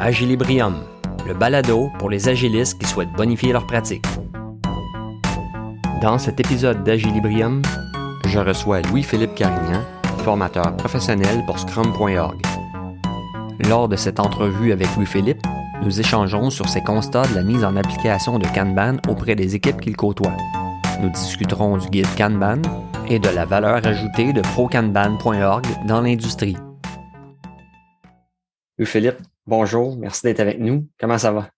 Agilibrium, le balado pour les agilistes qui souhaitent bonifier leur pratique. Dans cet épisode d'Agilibrium, je reçois Louis-Philippe Carignan, formateur professionnel pour Scrum.org. Lors de cette entrevue avec Louis-Philippe, nous échangeons sur ses constats de la mise en application de Kanban auprès des équipes qu'il côtoie. Nous discuterons du guide Kanban et de la valeur ajoutée de prokanban.org dans l'industrie. Louis-Philippe, bonjour, merci d'être avec nous. Comment ça va?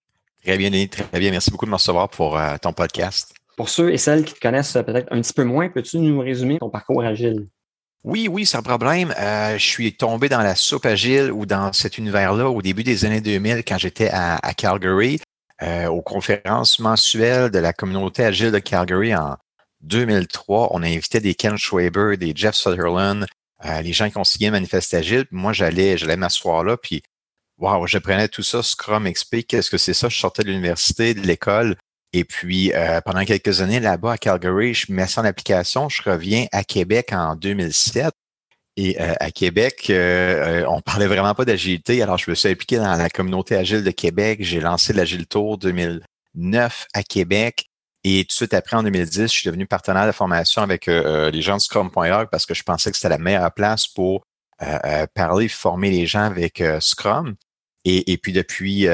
Très bien, très bien. Merci beaucoup de me recevoir pour euh, ton podcast. Pour ceux et celles qui te connaissent peut-être un petit peu moins, peux-tu nous résumer ton parcours agile? Oui, oui, un problème. Euh, je suis tombé dans la soupe agile ou dans cet univers-là au début des années 2000 quand j'étais à, Calgary, euh, aux conférences mensuelles de la communauté agile de Calgary en 2003. On a invité des Ken Schwaber, des Jeff Sutherland, euh, les gens qui ont signé manifeste agile. Moi, j'allais, j'allais m'asseoir là, puis wow, j'apprenais tout ça, Scrum XP, qu'est-ce que c'est ça? Je sortais de l'université, de l'école. Et puis, euh, pendant quelques années là-bas à Calgary, je mets ça en application. Je reviens à Québec en 2007. Et euh, à Québec, on parlait vraiment pas d'agilité. Alors, je me suis impliqué dans la communauté agile de Québec. J'ai lancé l'Agile Tour 2009 à Québec. Et tout de suite après, en 2010, je suis devenu partenaire de formation avec euh, euh, les gens de Scrum.org parce que je pensais que c'était la meilleure place pour euh, parler, former les gens avec Scrum. Et, puis depuis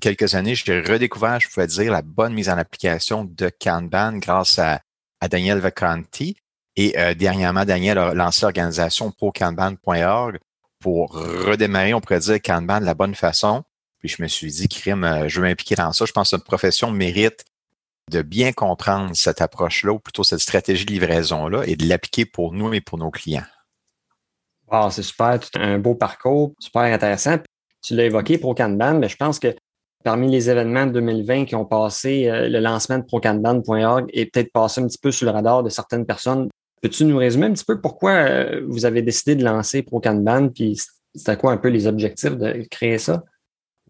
quelques années, j'ai redécouvert, je pouvais dire, la bonne mise en application de Kanban grâce à, Daniel Vacanti. Et dernièrement, Daniel a lancé l'organisation prokanban.org pour redémarrer, on pourrait dire, Kanban de la bonne façon. Puis je me suis dit, crime, je veux m'impliquer dans ça. Je pense que notre profession mérite de bien comprendre cette approche-là, ou plutôt cette stratégie de livraison-là, et de l'appliquer pour nous et pour nos clients. Wow, c'est super, un beau parcours, super intéressant. Tu l'as évoqué, ProCanban, mais je pense que parmi les événements de 2020 qui ont passé, euh, le lancement de procanban.org est peut-être passé un petit peu sous le radar de certaines personnes. Peux-tu nous résumer un petit peu pourquoi euh, vous avez décidé de lancer ProCanban, puis c'était quoi un peu les objectifs de créer ça?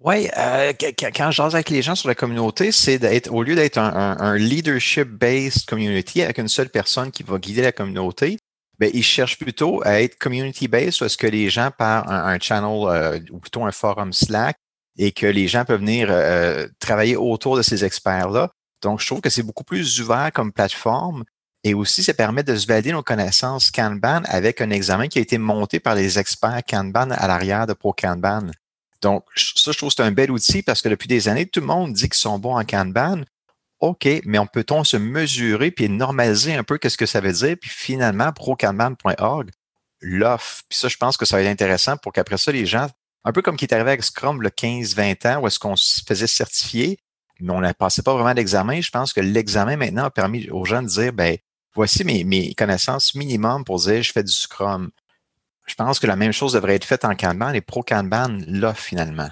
Oui, euh, quand je avec les gens sur la communauté, c'est d'être, au lieu d'être un, leadership-based community avec une seule personne qui va guider la communauté, ben, ils cherchent plutôt à être community-based, est-ce que les gens par un, channel euh, ou plutôt un forum Slack et que les gens peuvent venir euh, travailler autour de ces experts-là. Donc, je trouve que c'est beaucoup plus ouvert comme plateforme et aussi, ça permet de se valider nos connaissances Kanban avec un examen qui a été monté par les experts Kanban à l'arrière de Pro Kanban. Donc, ça, je trouve que c'est un bel outil parce que depuis des années, tout le monde dit qu'ils sont bons en Kanban. OK, mais on peut-on se mesurer puis normaliser un peu qu'est-ce que ça veut dire? Puis finalement, prokanban.org l'offre. Puis ça, je pense que ça va être intéressant pour qu'après ça, les gens, un peu comme qui est arrivé avec Scrum le 15-20 ans, où est-ce qu'on se faisait certifier, mais on ne passait pas vraiment d'examen. Je pense que l'examen maintenant a permis aux gens de dire, ben, voici mes, connaissances minimum pour dire je fais du Scrum. Je pense que la même chose devrait être faite en Kanban et Pro Kanban là finalement.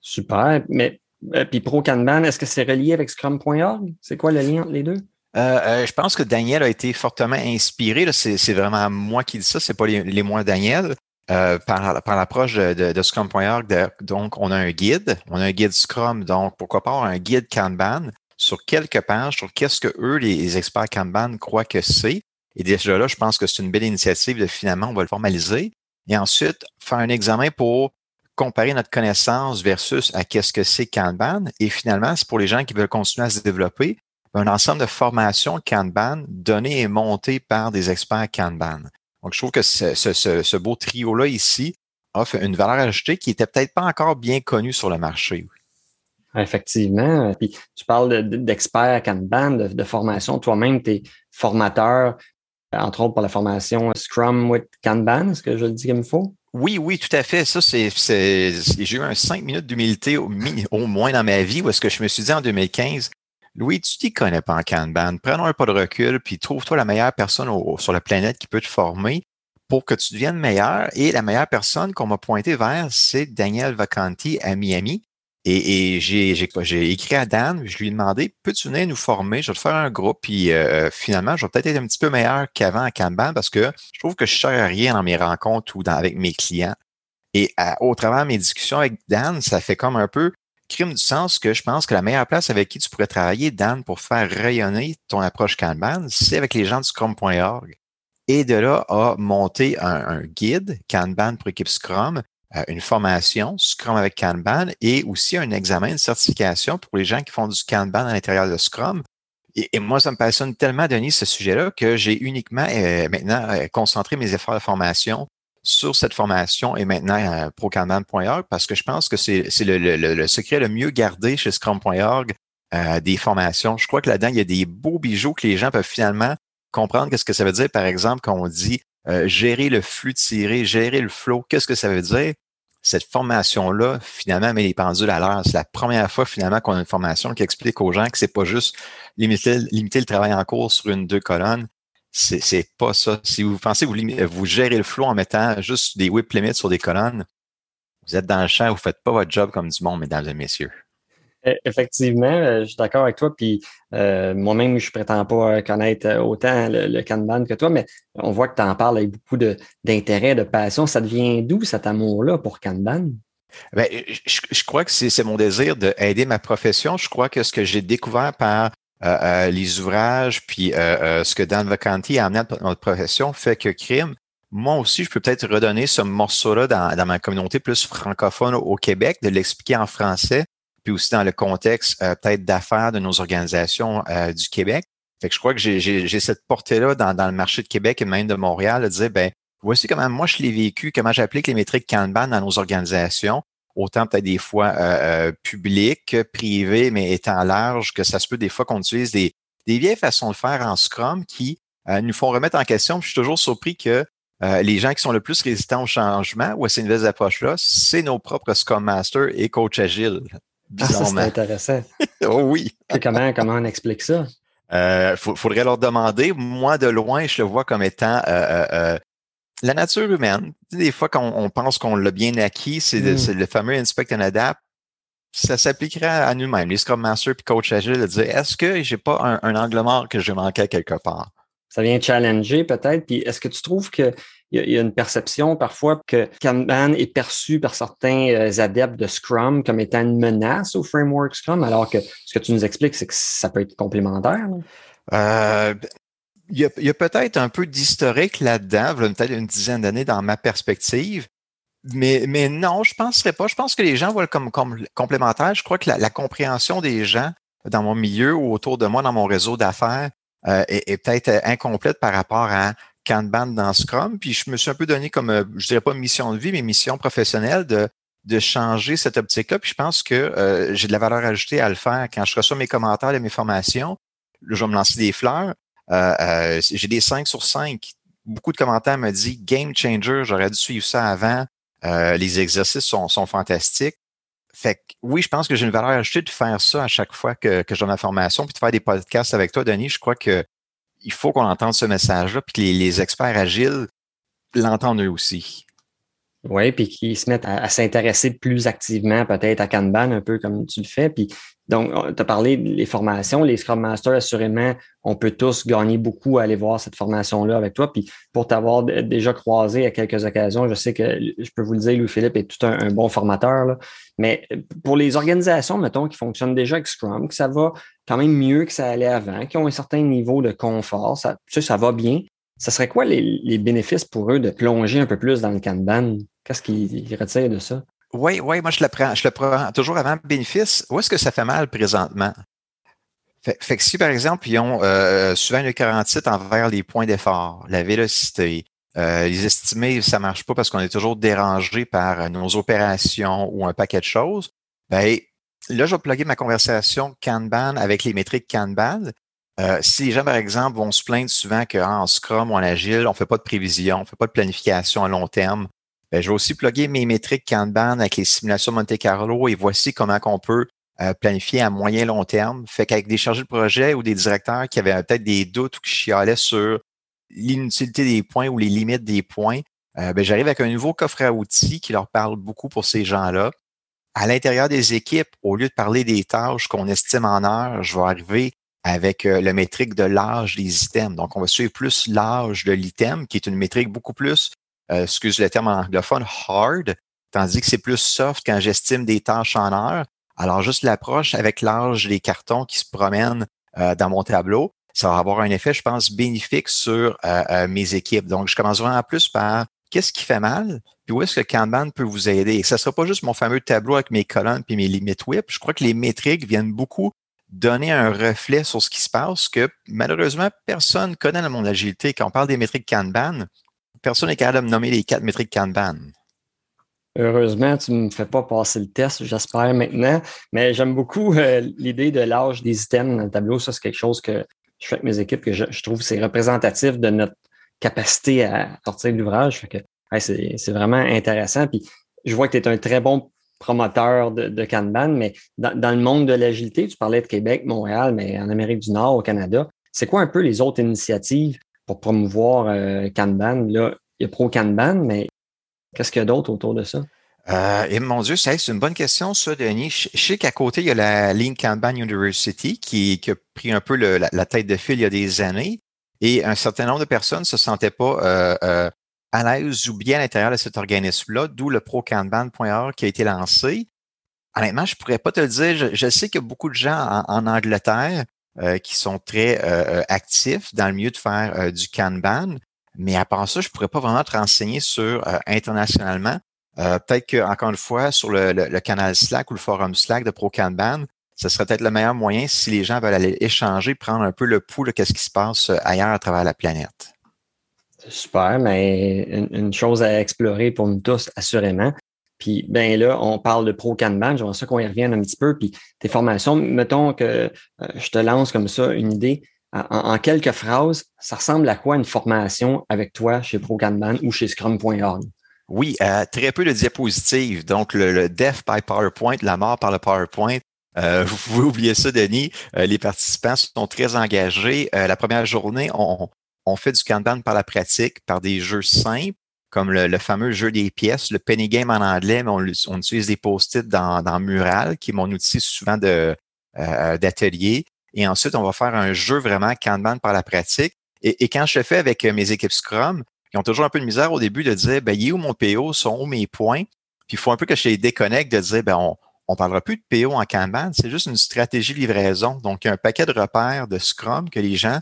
Super. Mais euh, puis Pro Kanban, est-ce que c'est relié avec Scrum.org? C'est quoi le lien entre les deux? Euh, euh, je pense que Daniel a été fortement inspiré. C'est vraiment moi qui dis ça, c'est pas les, les mois Daniel. par, par l'approche de, de, Scrum.org, donc on a un guide, on a un guide Scrum, donc pourquoi pas un guide Kanban sur quelques pages sur qu'est-ce que eux, les experts Kanban, croient que c'est. Et déjà là, je pense que c'est une belle initiative de finalement, on va le formaliser. Et ensuite, faire un examen pour comparer notre connaissance versus à qu'est-ce que c'est Kanban. Et finalement, c'est pour les gens qui veulent continuer à se développer, un ensemble de formations Kanban données et montées par des experts Kanban. Donc, je trouve que ce, beau trio-là ici offre une valeur ajoutée qui n'était peut-être pas encore bien connue sur le marché. Effectivement. Puis tu parles d'experts Kanban, de, formation. Toi-même, tu es formateur entre autres pour la formation Scrum with Kanban. Est-ce que je dis comme il faut? Oui, oui, tout à fait. Ça, c'est, j'ai eu un cinq minutes d'humilité au, au, moins dans ma vie où est-ce que je me suis dit en 2015, Louis, tu t'y connais pas en Kanban. Prenons un pas de recul, puis trouve-toi la meilleure personne sur la planète qui peut te former pour que tu deviennes meilleur. Et la meilleure personne qu'on m'a pointé vers, c'est Daniel Vacanti à Miami. Et, j'ai, écrit à Dan, je lui ai demandé, peux-tu venir nous former? Je vais te faire un groupe, puis euh, finalement, je vais peut-être être un petit peu meilleur qu'avant à Kanban parce que je trouve que je ne sers rien dans mes rencontres ou dans, avec mes clients. Et au travers de mes discussions avec Dan, ça fait comme un peu crime du sens que je pense que la meilleure place avec qui tu pourrais travailler, Dan, pour faire rayonner ton approche Kanban, c'est avec les gens du Scrum.org. Et de là, à monter un, un guide Kanban pour équipe Scrum une formation Scrum avec Kanban et aussi un examen de certification pour les gens qui font du Kanban à l'intérieur de Scrum. Et, moi, ça me passionne tellement, Denis, ce sujet-là, que j'ai uniquement maintenant concentré mes efforts de formation sur cette formation et maintenant à prokanban.org parce que je pense que c'est le, le, secret le mieux gardé chez Scrum.org euh, des formations. Je crois que là-dedans, il y a des beaux bijoux que les gens peuvent finalement comprendre qu'est-ce que ça veut dire, par exemple, quand on dit euh, gérer le flux tiré, gérer le flow, qu'est-ce que ça veut dire? Cette formation-là, finalement, met les pendules à l'heure. C'est la première fois, finalement, qu'on a une formation qui explique aux gens que c'est pas juste limiter, le travail en cours sur une, deux colonnes, c'est pas ça. Si vous pensez vous, vous gérez le flow en mettant juste des whip limits sur des colonnes, vous êtes dans le champ, vous faites pas votre job comme du monde, mesdames et messieurs. E, effectivement, euh, je suis d'accord avec toi. Puis euh, moi-même, je prétends pas connaître autant le, Kanban que toi, mais on voit que tu en parles avec beaucoup d'intérêt, de, passion. Ça devient d'où cet amour-là pour Kanban? Bien, je, crois que c'est mon désir d'aider ma profession. Je crois que ce que j'ai découvert par euh, euh, les ouvrages, puis euh, ce que Dan Vacanti a amené à notre profession fait que crime. Moi aussi, je peux peut-être redonner ce morceau-là dans, ma communauté plus francophone au Québec, de l'expliquer en français, puis aussi dans le contexte peut-être d'affaires de nos organisations du Québec. Fait que je crois que j'ai cette portée-là dans, dans, le marché de Québec et même de Montréal, de dire, ben, voici comment moi je l'ai vécu, comment j'applique les métriques Kanban dans nos organisations autant peut-être des fois euh, euh, public, privé, mais étant large, que ça se peut des fois qu'on utilise des, des vieilles façons de faire en Scrum qui euh, nous font remettre en question. je suis toujours surpris que euh, les gens qui sont le plus résistants au changement ou à ces nouvelles approches-là, c'est nos propres Scrum Masters et coach Ah, c'est intéressant. oh oui. comment, comment on explique ça? Euh, faudrait leur demander. Moi, de loin, je le vois comme étant euh, la nature humaine, des fois quand on pense qu'on l'a bien acquis, c'est mm. le fameux inspect and adapt. Ça s'appliquerait à nous-mêmes, les Scrum Masters et Coach Agile, de dire est-ce que j'ai pas un, angle mort que je manquais quelque part? Ça vient challenger peut-être. Puis est-ce que tu trouves y, y, a une perception parfois que Kanban est perçu par certains euh, adeptes de Scrum comme étant une menace au framework Scrum, alors que ce que tu nous expliques, c'est que ça peut être complémentaire? Euh, il y a, peut-être un peu d'historique là-dedans, peut-être une dizaine d'années dans ma perspective. Mais, mais non, je ne penserais pas. Je pense que les gens voient comme, comme complémentaire. Je crois que la, compréhension des gens dans mon milieu ou autour de moi, dans mon réseau d'affaires, euh, est, peut-être incomplète par rapport à Kanban dans Scrum. Puis je me suis un peu donné comme, euh, je dirais pas mission de vie, mais mission professionnelle de, de changer cette optique-là. Puis je pense que euh, j'ai de la valeur ajoutée à le faire. Quand je reçois mes commentaires et mes formations, je vais me lancer des fleurs. Euh, euh, j'ai des 5 sur 5. Beaucoup de commentaires me disent game changer, j'aurais dû suivre ça avant. Euh, les exercices sont, sont fantastiques. Fait que oui, je pense que j'ai une valeur ajoutée de faire ça à chaque fois que, que j'ai ma formation, puis de faire des podcasts avec toi, Denis. Je crois que il faut qu'on entende ce message-là, puis que les, les experts agiles l'entendent eux aussi. Oui, puis qu'ils se mettent à, s'intéresser plus activement peut-être à Kanban, un peu comme tu le fais. Puis donc, tu as parlé des formations, les Scrum Masters, assurément, on peut tous gagner beaucoup à aller voir cette formation-là avec toi. Puis pour t'avoir déjà croisé à quelques occasions, je sais que je peux vous le dire, Louis-Philippe est tout un, bon formateur. Là. Mais pour les organisations, mettons, qui fonctionnent déjà avec Scrum, que ça va quand même mieux que ça allait avant, qui ont un certain niveau de confort, ça, ça va bien. Ça serait quoi les, bénéfices pour eux de plonger un peu plus dans le Kanban? Qu'est-ce qu'ils retirent de ça? Oui, oui, moi je le prends. Je le prends toujours avant bénéfice. Où est-ce que ça fait mal présentement? Fait, que si, par exemple, ils ont euh, souvent une titre envers les points d'effort, la vélocité, euh, les estimés, ça marche pas parce qu'on est toujours dérangé par nos opérations ou un paquet de choses, ben là, je vais plugger ma conversation Kanban avec les métriques Kanban. Euh, si les gens, par exemple, vont se plaindre souvent qu'en ah, Scrum ou en Agile, on fait pas de prévision, on fait pas de planification à long terme, ben, je vais aussi plugger mes métriques Kanban avec les simulations Monte Carlo et voici comment on peut euh, planifier à moyen long terme. Fait qu'avec des chargés de projet ou des directeurs qui avaient peut-être des doutes ou qui chialaient sur l'inutilité des points ou les limites des points, euh, ben, j'arrive avec un nouveau coffre à outils qui leur parle beaucoup pour ces gens-là. À l'intérieur des équipes, au lieu de parler des tâches qu'on estime en heures, je vais arriver avec euh, le métrique de l'âge des items. Donc, on va suivre plus l'âge de l'item, qui est une métrique beaucoup plus euh, excuse le terme en anglophone, hard, tandis que c'est plus soft quand j'estime des tâches en heure. Alors, juste l'approche avec l'âge des cartons qui se promènent euh, dans mon tableau, ça va avoir un effet, je pense, bénéfique sur euh, mes équipes. Donc, je commence vraiment plus par qu'est-ce qui fait mal, puis où est-ce que Kanban peut vous aider? Et ça ne sera pas juste mon fameux tableau avec mes colonnes puis mes limites whip. Je crois que les métriques viennent beaucoup donner un reflet sur ce qui se passe que malheureusement, personne connaît le monde de l'agilité. Quand on parle des métriques Kanban, personne n'est capable de nommer les quatre métriques Kanban. Heureusement, tu ne me fais pas passer le test, j'espère maintenant. Mais j'aime beaucoup euh, l'idée de l'âge des items dans le tableau. Ça, c'est quelque chose que je fais avec mes équipes, que je, trouve c'est représentatif de notre capacité à sortir de l'ouvrage. c'est vraiment intéressant. Puis je vois que tu es un très bon promoteur de, Kanban, mais dans, le monde de l'agilité, tu parlais de Québec, Montréal, mais en Amérique du Nord, au Canada, c'est quoi un peu les autres initiatives pour promouvoir euh, Kanban? Là, il y a Pro Kanban, mais qu'est-ce qu'il y a d'autre autour de ça? Euh, et mon Dieu, c'est une bonne question, ça, Denis. Je, sais qu'à côté, il y a la ligne Kanban University qui, a pris un peu la, tête de fil il y a des années. Et un certain nombre de personnes ne se sentaient pas euh, euh, à l'aise ou bien à l'intérieur de cet organisme-là, d'où le procanban.org qui a été lancé. Honnêtement, je ne pourrais pas te le dire. Je, sais qu'il y a beaucoup de gens en, Angleterre qui sont très actifs dans le milieu de faire du Kanban. Mais à part ça, je ne pourrais pas vraiment te renseigner sur internationalement. Euh, peut-être qu'encore une fois, sur le, canal Slack ou le forum Slack de ProCanban, ce serait peut-être le meilleur moyen si les gens veulent aller échanger, prendre un peu le pouls de ce qui se passe euh, ailleurs à travers la planète. Super, mais une, chose à explorer pour nous tous, assurément. Puis, ben là, on parle de Pro Kanban, j'aimerais ça qu'on y revienne un petit peu. Puis, tes formations, mettons que euh, je te lance comme ça une idée. En, quelques phrases, ça ressemble à quoi une formation avec toi chez Pro Kanban ou chez Scrum.org? Oui, euh, très peu de diapositives. Donc, le, death by PowerPoint, la mort par le PowerPoint, euh, vous pouvez oublier ça, Denis. Les participants sont très engagés. la première journée, on, fait du Kanban par la pratique, par des jeux simples, comme le, fameux jeu des pièces, le penny game en anglais, mais on, utilise des post-it dans, dans, Mural, qui est mon outil souvent de d'atelier. Et ensuite, on va faire un jeu vraiment Kanban par la pratique. Et, quand je le fais avec mes équipes Scrum, ils ont toujours un peu de misère au début de dire, ben, il est où mon PO, sont où mes points? Puis il faut un peu que je les déconnecte de dire, ben, on, on parlera plus de PO en Kanban, c'est juste une stratégie livraison. Donc, il y a un paquet de repères de Scrum que les gens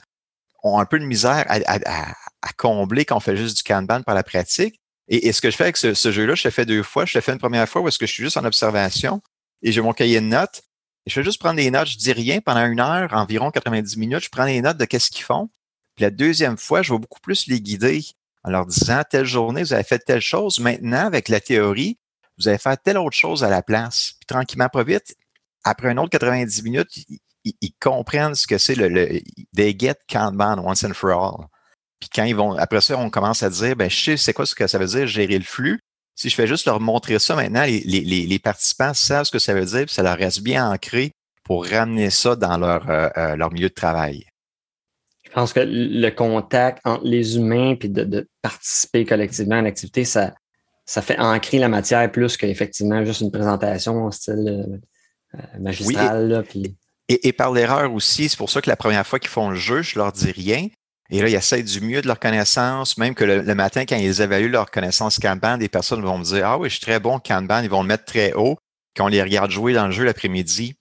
ont un peu de misère à, combler quand on fait juste du Kanban par la pratique. Et, ce que je fais avec ce, jeu-là, je le fais deux fois. Je le fais une première fois où est-ce que je suis juste en observation et j'ai mon cahier de notes. Et je fais juste prendre des notes. Je dis rien pendant une heure, environ 90 minutes. Je prends des notes de qu'est-ce qu'ils font. Puis la deuxième fois, je vais beaucoup plus les guider en leur disant, telle journée, vous avez fait telle chose. Maintenant, avec la théorie, vous allez faire telle autre chose à la place. Puis tranquillement, pas vite, après un autre 90 minutes, ils, comprennent ce que c'est le, le they get Kanban once and for all. Puis quand ils vont, après ça, on commence à dire, ben, je sais c'est quoi ce que ça veut dire gérer le flux. Si je fais juste leur montrer ça maintenant, les, les, les participants savent ce que ça veut dire, puis ça leur reste bien ancré pour ramener ça dans leur, euh, euh, leur milieu de travail. Je pense que le contact entre les humains puis de, participer collectivement à l'activité, ça, ça fait ancrer la matière plus qu'effectivement juste une présentation en style euh, magistral. et, par l'erreur aussi, c'est pour ça que la première fois qu'ils font le jeu, je leur dis rien. Et là, ils essayent du mieux de leur connaissance, même que le, matin, quand ils évaluent leur connaissance Kanban, des personnes vont me dire Ah oui, je suis très bon Kanban, ils vont le mettre très haut. Quand on les regarde jouer dans le jeu l'après-midi,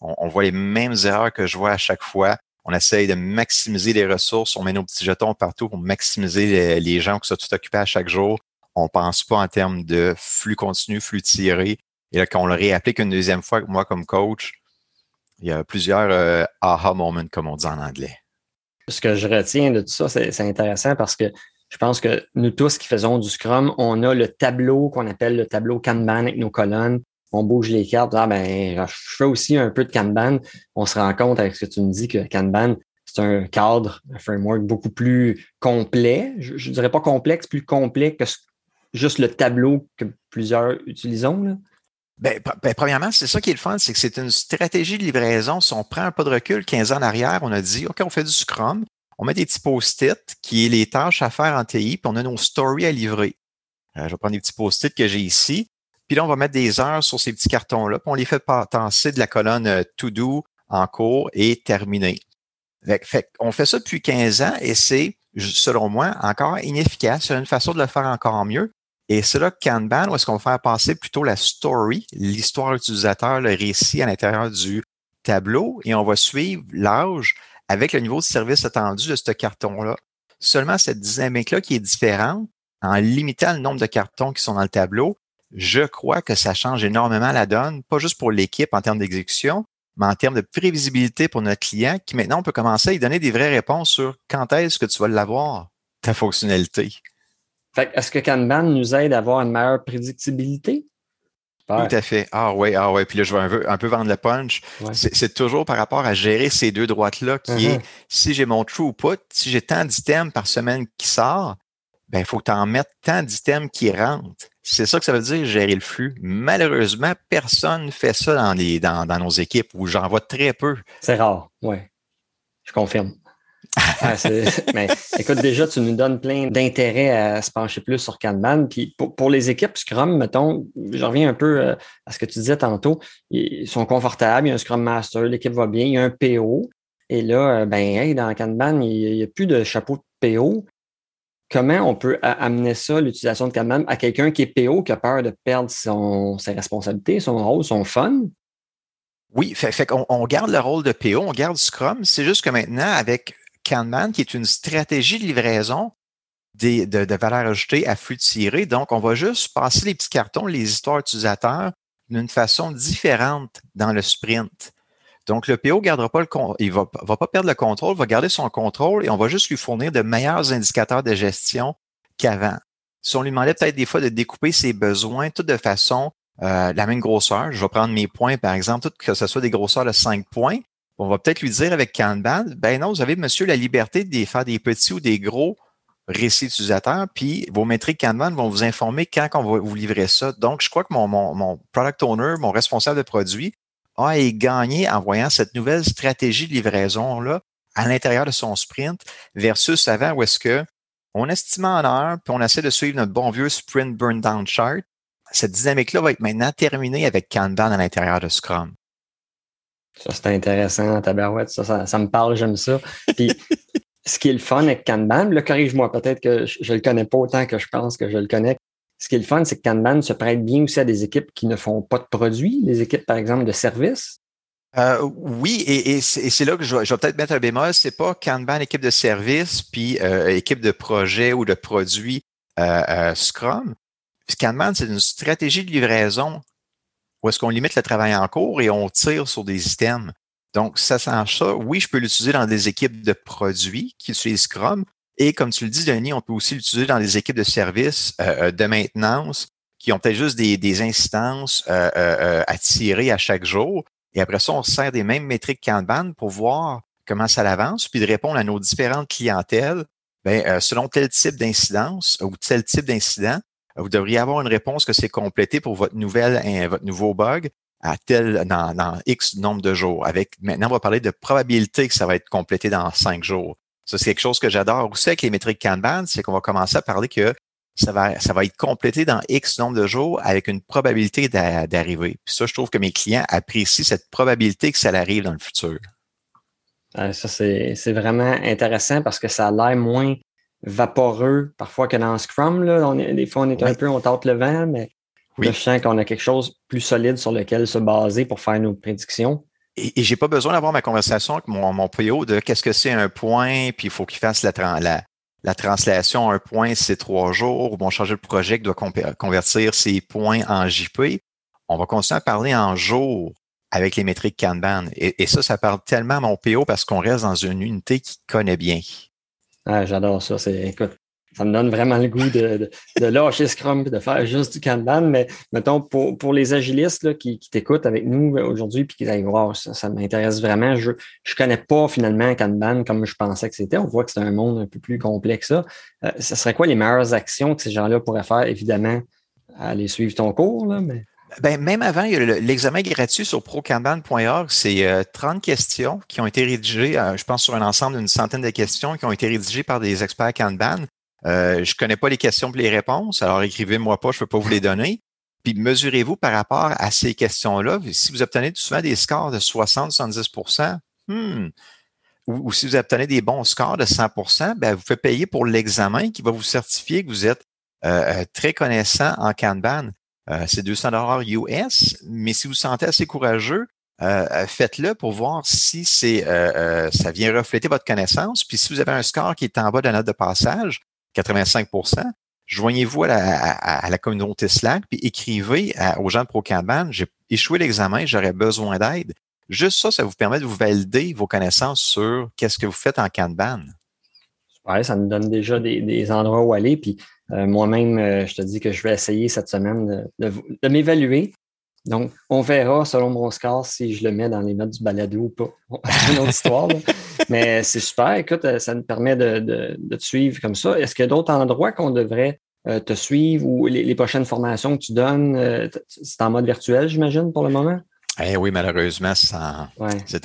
on, voit les mêmes erreurs que je vois à chaque fois on essaye de maximiser les ressources, on met nos petits jetons partout pour maximiser les, gens qui sont tout occupés à chaque jour. On pense pas en termes de flux continu, flux tiré. Et là, quand on le réapplique une deuxième fois, moi comme coach, il y a plusieurs euh, aha moments, comme on dit en anglais. Ce que je retiens de tout ça, c'est intéressant parce que je pense que nous tous qui faisons du Scrum, on a le tableau qu'on appelle le tableau Kanban avec nos colonnes on bouge les cartes. Ah, ben, je fais aussi un peu de Kanban. On se rend compte avec ce que tu me dis que Kanban, c'est un cadre, un framework beaucoup plus complet. Je ne dirais pas complexe, plus complet que juste le tableau que plusieurs utilisons. Ben, ben, premièrement, c'est ça qui est le fun, c'est que c'est une stratégie de livraison. Si on prend un pas de recul, 15 ans en arrière, on a dit, OK, on fait du Scrum, on met des petits post-it qui est les tâches à faire en TI, puis on a nos stories à livrer. Euh, je vais prendre des petits post-it que j'ai ici. Puis là, on va mettre des heures sur ces petits cartons-là, puis on les fait passer de la colonne euh, To Do en cours et terminé. Fait, on fait ça depuis 15 ans et c'est, selon moi, encore inefficace. C'est une façon de le faire encore mieux. Et c'est là Kanban, où est-ce qu'on va faire passer plutôt la story, l'histoire utilisateur, le récit à l'intérieur du tableau, et on va suivre l'âge avec le niveau de service attendu de ce carton-là. Seulement cette dynamique-là qui est différente, en limitant le nombre de cartons qui sont dans le tableau, je crois que ça change énormément la donne, pas juste pour l'équipe en termes d'exécution, mais en termes de prévisibilité pour notre client, qui maintenant peut commencer à lui donner des vraies réponses sur quand est-ce que tu vas l'avoir, ta fonctionnalité. Est-ce que Kanban nous aide à avoir une meilleure prédictibilité? Tout à fait. Ah oui, ah ouais. Puis là, je vais un peu, vendre le punch. C'est toujours par rapport à gérer ces deux droites-là qui est uh-huh. si j'ai mon true put, si j'ai tant d'items par semaine qui sort, ben, il faut que tu en mettes tant d'items qui rentrent. C'est ça que ça veut dire, gérer le flux. Malheureusement, personne ne fait ça dans, les, dans, dans nos équipes ou j'en vois très peu. C'est rare, oui. Je confirme. Ah, mais écoute, déjà, tu nous donnes plein d'intérêt à se pencher plus sur Kanban. Puis pour, les équipes Scrum, mettons, je reviens un peu euh, à ce que tu disais tantôt. Ils sont confortables, il y a un Scrum Master, l'équipe va bien, il y a un PO. Et là, euh, ben, dans Kanban, il n'y a plus de chapeau de PO. Comment on peut amener ça, l'utilisation de Kanban, à quelqu'un qui est PO, qui a peur de perdre son, ses responsabilités, son rôle, son fun? Oui, fait, fait qu'on on garde le rôle de PO, on garde Scrum. C'est juste que maintenant, avec Kanban, qui est une stratégie de livraison de, de, valeur ajoutée à flux tiré. Donc, on va juste passer les petits cartons, les histoires utilisateurs d'une façon différente dans le sprint. Donc, le PO gardera pas le il va, va pas perdre le contrôle, va garder son contrôle et on va juste lui fournir de meilleurs indicateurs de gestion qu'avant. Si on lui demandait peut-être des fois de découper ses besoins, tout de façon euh, la même grosseur, je vais prendre mes points, par exemple, tout que ce soit des grosseurs de 5 points, on va peut-être lui dire avec Kanban, ben non, vous avez, monsieur, la liberté de faire des petits ou des gros récits utilisateurs, puis vos métriques Kanban vont vous informer quand on va vous livrer ça. Donc, je crois que mon, mon, product owner, mon responsable de produit, a gagné en voyant cette nouvelle stratégie de livraison-là à l'intérieur de son sprint versus avant où est-ce que on estime en heure, puis on essaie de suivre notre bon vieux sprint burn down chart. Cette dynamique-là va être maintenant terminée avec Kanban à l'intérieur de Scrum. Ça, c'est intéressant, tabarouette. Ça, ça, ça me parle, j'aime ça. Puis, ce qui est le fun avec Kanban, le corrige-moi, peut-être que je ne le connais pas autant que je pense que je le connais. Ce qui est le fun, c'est que Kanban se prête bien aussi à des équipes qui ne font pas de produits, des équipes, par exemple, de services. Euh, oui, et, c'est là que je vais, peut-être mettre un bémol. C'est pas Kanban équipe de service puis euh, équipe de projet ou de produits euh, Scrum. Kanban, c'est une stratégie de livraison où est-ce qu'on limite le travail en cours et on tire sur des items. Donc, ça change ça. Oui, je peux l'utiliser dans des équipes de produits qui utilisent Scrum. Et comme tu le dis, Denis, on peut aussi l'utiliser dans des équipes de services euh, euh, de maintenance qui ont peut-être juste des, des euh, à tirer à chaque jour. Et après ça, on sert des mêmes métriques Kanban pour voir comment ça avance, puis de répondre à nos différentes clientèles. Bien, selon tel type d'incidence ou tel type d'incident, vous devriez avoir une réponse que c'est complété pour votre nouvelle, hein, votre nouveau bug à tel dans, X nombre de jours. Avec maintenant, on va parler de probabilité que ça va être complété dans cinq jours. Ça, c'est quelque chose que j'adore aussi avec les métriques Kanban, c'est qu'on va commencer à parler que ça va, ça va être complété dans X nombre de jours avec une probabilité d'arriver. Puis ça, je trouve que mes clients apprécient cette probabilité que ça arrive dans le futur. Ça, c'est vraiment intéressant parce que ça a l'air moins vaporeux parfois que dans Scrum. Là. des fois, on est un peu, on tente le vent, mais je sens qu'on a quelque chose plus solide sur lequel se baser pour faire nos prédictions. Et, et j'ai pas besoin d'avoir ma conversation avec mon, mon PO de qu'est-ce que c'est un point, puis il faut qu'il fasse la, la, la translation un point, c'est trois jours, ou bon, changer de projet qui doit convertir ces points en JP. On va continuer à parler en jours avec les métriques Kanban. Et, et ça, ça parle tellement à mon PO parce qu'on reste dans une unité qui connaît bien. Ah, j'adore ça. Écoute, ça me donne vraiment le goût de, de, lâcher Scrum et de faire juste du Kanban. Mais mettons, pour, pour les agilistes là, qui, qui t'écoutent avec nous aujourd'hui puis qui disent wow, ça, ça m'intéresse vraiment. Je ne connais pas finalement Kanban comme je pensais que c'était. On voit que c'est un monde un peu plus complexe. Ça. Euh, serait quoi les meilleures actions que ces gens-là pourraient faire, évidemment, aller suivre ton cours, là, mais. Ben, même avant, il y a l'examen gratuit sur procanban.org. C'est 30 euh, questions qui ont été rédigées, euh, je pense, sur un ensemble d'une centaine de questions qui ont été rédigées par des experts Kanban. Euh, je connais pas les questions et les réponses, alors écrivez-moi pas, je peux pas vous les donner. Puis mesurez-vous par rapport à ces questions-là. Si vous obtenez souvent des scores de 60-70% hmm, ou, si vous obtenez des bons scores de 100% ben, vous faites payer pour l'examen qui va vous certifier que vous êtes euh, très connaissant en Kanban. Euh, c'est 200 dollars US, mais si vous vous sentez assez courageux, euh, euh, faites-le pour voir si c'est ça vient refléter votre connaissance. Puis si vous avez un score qui est en bas de la note de passage, 85% joignez-vous à la, communauté Slack, puis écrivez aux gens de ProCanban, j'ai échoué l'examen, j'aurais besoin d'aide. Juste ça, ça vous permet de vous valider vos connaissances sur qu'est-ce que vous faites en Kanban. Ouais, ça nous donne déjà des, endroits où aller. Puis euh, moi-même, euh, je te dis que je vais essayer cette semaine de, m'évaluer. Donc, on verra selon mon score si je le mets dans les notes du balado ou pas. C'est une autre histoire. Mais c'est super. Écoute, euh, ça nous permet de, te suivre comme ça. Est-ce qu'il y a d'autres endroits qu'on devrait te suivre ou les, prochaines formations que tu donnes? c'est en mode virtuel, j'imagine, pour le moment? Eh oui, malheureusement, c'est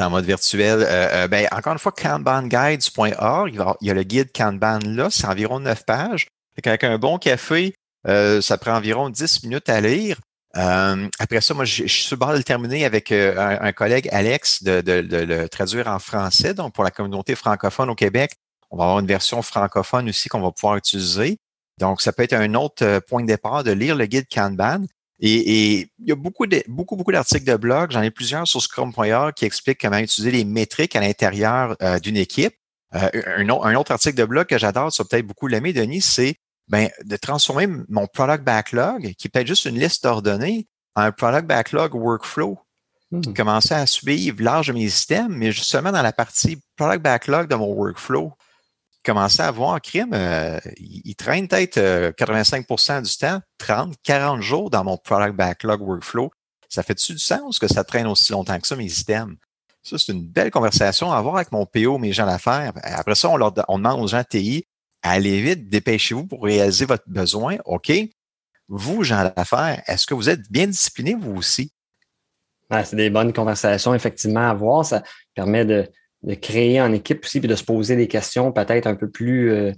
en, mode virtuel. Euh, euh, ben, encore une fois, kanbanguides.org, il, y a le guide Kanban là, c'est environ neuf pages. Avec un bon café, euh, ça prend environ 10 minutes à lire. après ça, moi, je, suis sur le bord de le terminer avec un, collègue, Alex, de, le traduire en français. Donc, pour la communauté francophone au Québec, on va avoir une version francophone aussi qu'on va pouvoir utiliser. Donc, ça peut être un autre point de départ de lire le guide Kanban. Et, il y a beaucoup, de, beaucoup, beaucoup d'articles de blog. J'en ai plusieurs sur Scrum.org qui expliquent comment utiliser les métriques à l'intérieur euh, d'une équipe. Euh, un, un, autre article de blog que j'adore, ça peut-être beaucoup l'aimer, Denis, c'est ben, de transformer mon product backlog, qui est peut-être juste une liste d'ordonnées, en un product backlog workflow. Hmm. Commencer à suivre l'âge de mes systèmes, mais justement dans la partie product backlog de mon workflow commencer à voir crime, euh, il, traîne peut-être 85% euh, du temps, 30, 40 jours dans mon product backlog workflow. Ça fait-tu du sens que ça traîne aussi longtemps que ça, mes systèmes? Ça, c'est une belle conversation à avoir avec mon PO, mes gens d'affaires. Après ça, on, leur, on demande aux gens TI, allez vite, dépêchez-vous pour réaliser votre besoin. OK? Vous, gens d'affaires, est-ce que vous êtes bien disciplinés, vous aussi? c'est des bonnes conversations, effectivement, à avoir. Ça permet de, de créer en équipe aussi, puis de se poser des questions peut-être un peu plus euh,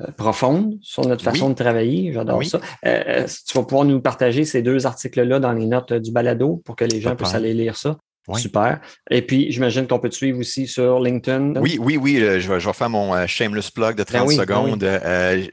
euh, profondes sur notre façon de travailler. J'adore ça. Euh, tu vas pouvoir nous partager ces deux articles-là dans les notes du balado pour que les gens puissent aller lire ça. Super. Et puis, j'imagine qu'on peut te suivre aussi sur LinkedIn. Oui, oui, oui. je, vais, faire mon shameless plug de 30 ben ben secondes.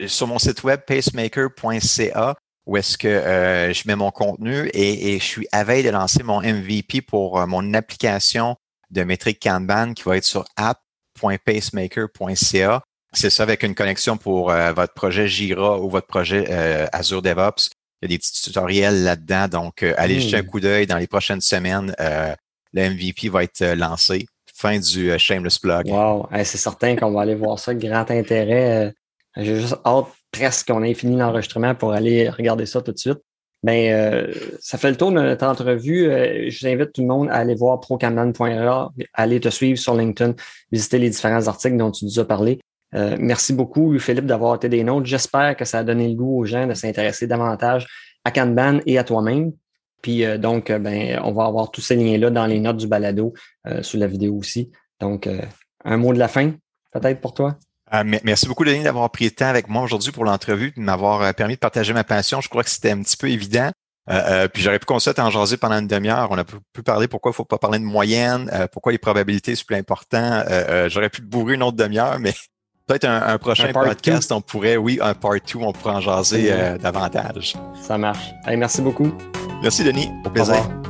sur mon site web, pacemaker.ca, où est-ce que je mets mon contenu et, et, je suis à veille de lancer mon MVP pour mon application de métrique Kanban qui va être sur app.pacemaker.ca. C'est ça avec une connexion pour euh, votre projet Jira ou votre projet euh, Azure DevOps. Il y a des petits tutoriels là-dedans. Donc, euh, allez jeter un hmm. coup d'œil dans les prochaines semaines. Le MVP va être lancé. Fin du shameless plug. Wow, c'est certain qu'on va aller voir ça. Grand intérêt. J'ai juste hâte presque qu'on ait fini l'enregistrement pour aller regarder ça tout de suite. Ben, euh, ça fait le tour de notre entrevue. Euh, je vous invite tout le monde à aller voir procamdan.ra, aller te suivre sur LinkedIn, visiter les différents articles dont tu nous as parlé. Euh, merci beaucoup, Philippe, d'avoir été des nôtres. J'espère que ça a donné le goût aux gens de s'intéresser davantage à Kanban et à toi-même. Puis donc, ben, on va avoir tous ces liens-là dans les notes du balado sous la vidéo aussi. Donc, un mot de la fin, peut-être pour toi? Euh, merci beaucoup, Denis, d'avoir pris le temps avec moi aujourd'hui pour l'entrevue, de m'avoir euh, permis de partager ma passion. Je crois que c'était un petit peu évident. Euh, puis j'aurais pu continuer en jaser pendant une demi-heure. On a pu parler pourquoi il ne faut pas parler de moyenne, pourquoi les probabilités sont plus importantes. j'aurais pu te bourrer une autre demi-heure, mais peut-être un, prochain podcast, on pourrait, oui, un part 2, on pourrait en jaser davantage. Ça marche. merci beaucoup. Merci, Denis. Au plaisir.